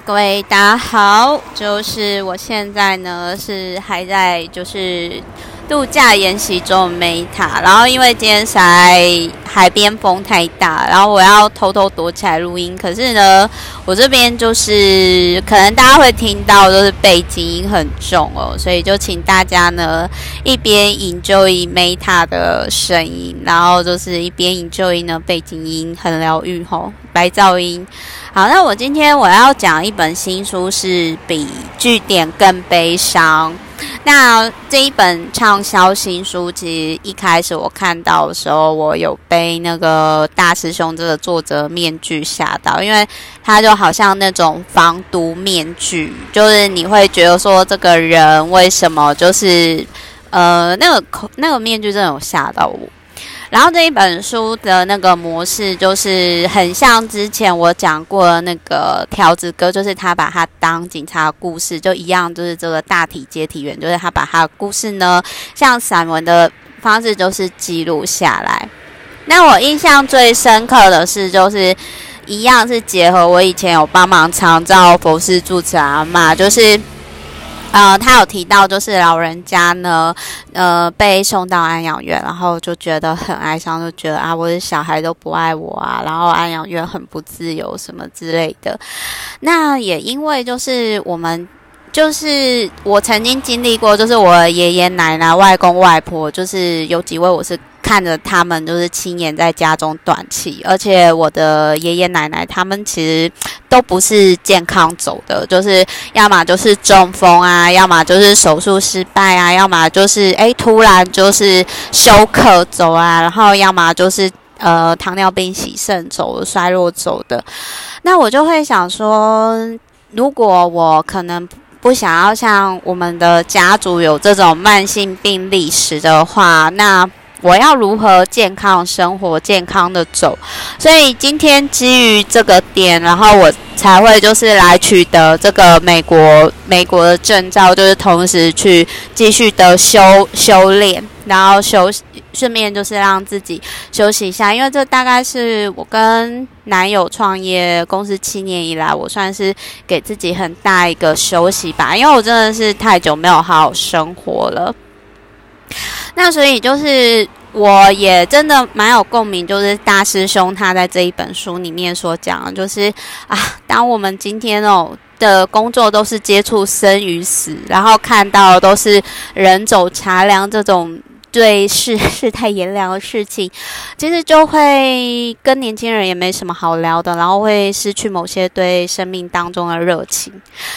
各位大家好，就是我现在呢是还在就是度假研习中的 Meta，然后因为今天在海边风太大，然后我要偷偷躲起来录音，可是呢我这边就是可能大家会听到就是背景音很重哦，所以就请大家呢一边 enjoy Meta 的声音，然后就是一边 enjoy 呢背景音很疗愈吼，白噪音。好，那我今天我要讲一本新书，是比据点更悲伤。那这一本畅销新书，其实一开始我看到的时候，我有被那个大师兄这个作者面具吓到，因为他就好像那种防毒面具，就是你会觉得说这个人为什么就是呃那个口那个面具真的有吓到我。然后这一本书的那个模式就是很像之前我讲过的那个条子哥，就是他把他当警察故事就一样，就是这个大体接体员，就是他把他的故事呢，像散文的方式，就是记录下来。那我印象最深刻的是，就是一样是结合我以前有帮忙长照佛事住持阿嬷，就是。呃，他有提到，就是老人家呢，呃，被送到安养院，然后就觉得很哀伤，就觉得啊，我的小孩都不爱我啊，然后安养院很不自由什么之类的。那也因为就是我们，就是我曾经经历过，就是我爷爷奶奶、外公外婆，就是有几位我是。看着他们就是亲眼在家中断气，而且我的爷爷奶奶他们其实都不是健康走的，就是要么就是中风啊，要么就是手术失败啊，要么就是诶突然就是休克走啊，然后要么就是呃糖尿病洗肾走衰弱走的。那我就会想说，如果我可能不想要像我们的家族有这种慢性病历史的话，那。我要如何健康生活、健康的走？所以今天基于这个点，然后我才会就是来取得这个美国美国的证照，就是同时去继续的修修炼，然后休顺便就是让自己休息一下，因为这大概是我跟男友创业公司七年以来，我算是给自己很大一个休息吧，因为我真的是太久没有好好生活了。那所以就是，我也真的蛮有共鸣，就是大师兄他在这一本书里面所讲的，就是啊，当我们今天哦的工作都是接触生与死，然后看到都是人走茶凉这种。对世 世态炎凉的事情，其实就会跟年轻人也没什么好聊的，然后会失去某些对生命当中的热情。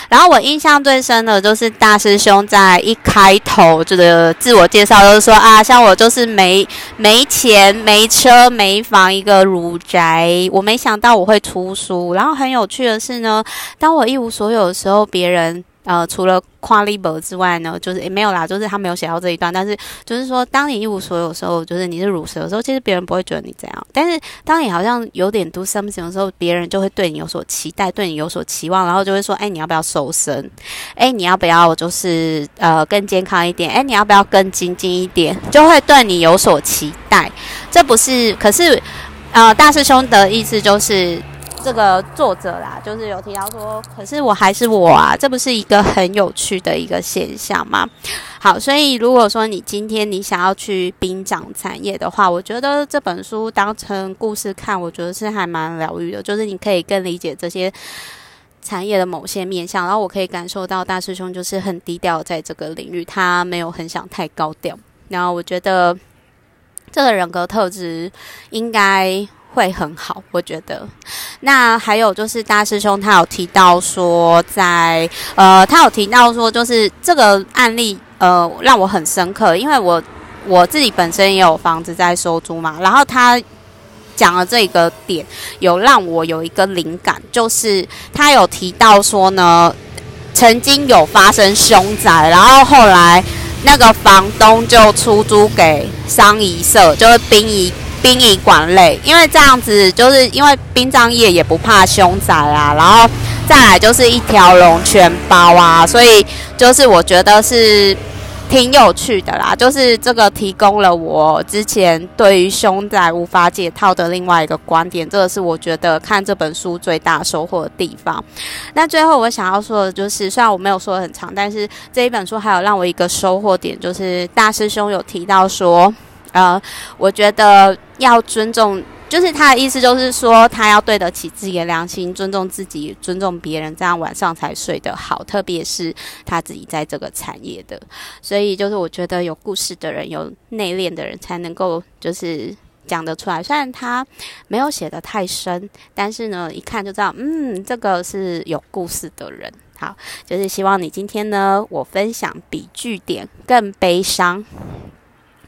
然后我印象最深的就是大师兄在一开头这个自我介绍，就是说啊，像我就是没没钱、没车、没房，一个儒宅。我没想到我会出书。然后很有趣的是呢，当我一无所有的时候，别人。呃，除了夸立博之外呢，就是也没有啦，就是他没有写到这一段。但是就是说，当你一无所有的时候，就是你是鲁蛇的时候，其实别人不会觉得你这样。但是当你好像有点 do something 的时候，别人就会对你有所期待，对你有所期望，然后就会说：哎，你要不要瘦身？哎，你要不要就是呃更健康一点？哎，你要不要更精进一点？就会对你有所期待。这不是，可是呃，大师兄的意思就是。这个作者啦，就是有提到说，可是我还是我啊，这不是一个很有趣的一个现象吗？好，所以如果说你今天你想要去殡葬产业的话，我觉得这本书当成故事看，我觉得是还蛮疗愈的，就是你可以更理解这些产业的某些面向，然后我可以感受到大师兄就是很低调在这个领域，他没有很想太高调，然后我觉得这个人格特质应该。会很好，我觉得。那还有就是大师兄他有提到说在，呃，他有提到说，就是这个案例呃，让我很深刻，因为我我自己本身也有房子在收租嘛。然后他讲了这个点，有让我有一个灵感，就是他有提到说呢，曾经有发生凶宅，然后后来那个房东就出租给商仪社，就是殡仪。殡仪馆类，因为这样子，就是因为殡葬业也不怕凶宅啊，然后再来就是一条龙全包啊，所以就是我觉得是挺有趣的啦，就是这个提供了我之前对于凶宅无法解套的另外一个观点，这个是我觉得看这本书最大收获的地方。那最后我想要说的就是，虽然我没有说很长，但是这一本书还有让我一个收获点，就是大师兄有提到说，呃，我觉得要尊重。就是他的意思，就是说他要对得起自己的良心，尊重自己，尊重别人，这样晚上才睡得好。特别是他自己在这个产业的，所以就是我觉得有故事的人，有内敛的人才能够就是讲得出来。虽然他没有写得太深，但是呢，一看就知道，嗯，这个是有故事的人。好，就是希望你今天呢，我分享比句点更悲伤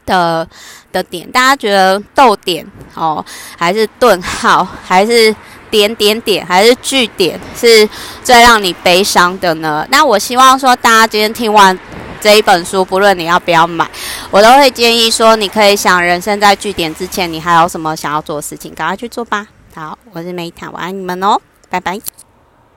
的的点，大家觉得逗点哦，还是顿号，还是点点点，还是句点，是最让你悲伤的呢？那我希望说，大家今天听完这一本书，不论你要不要买，我都会建议说，你可以想人生在句点之前，你还有什么想要做的事情，赶快去做吧。好，我是梅塔，我爱你们哦，拜拜。